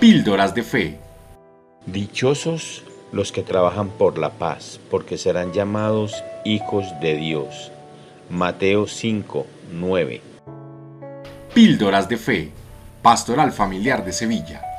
Píldoras de Fe. Dichosos los que trabajan por la paz, porque serán llamados hijos de Dios. Mateo 5, 9. Píldoras de Fe. Pastoral Familiar de Sevilla.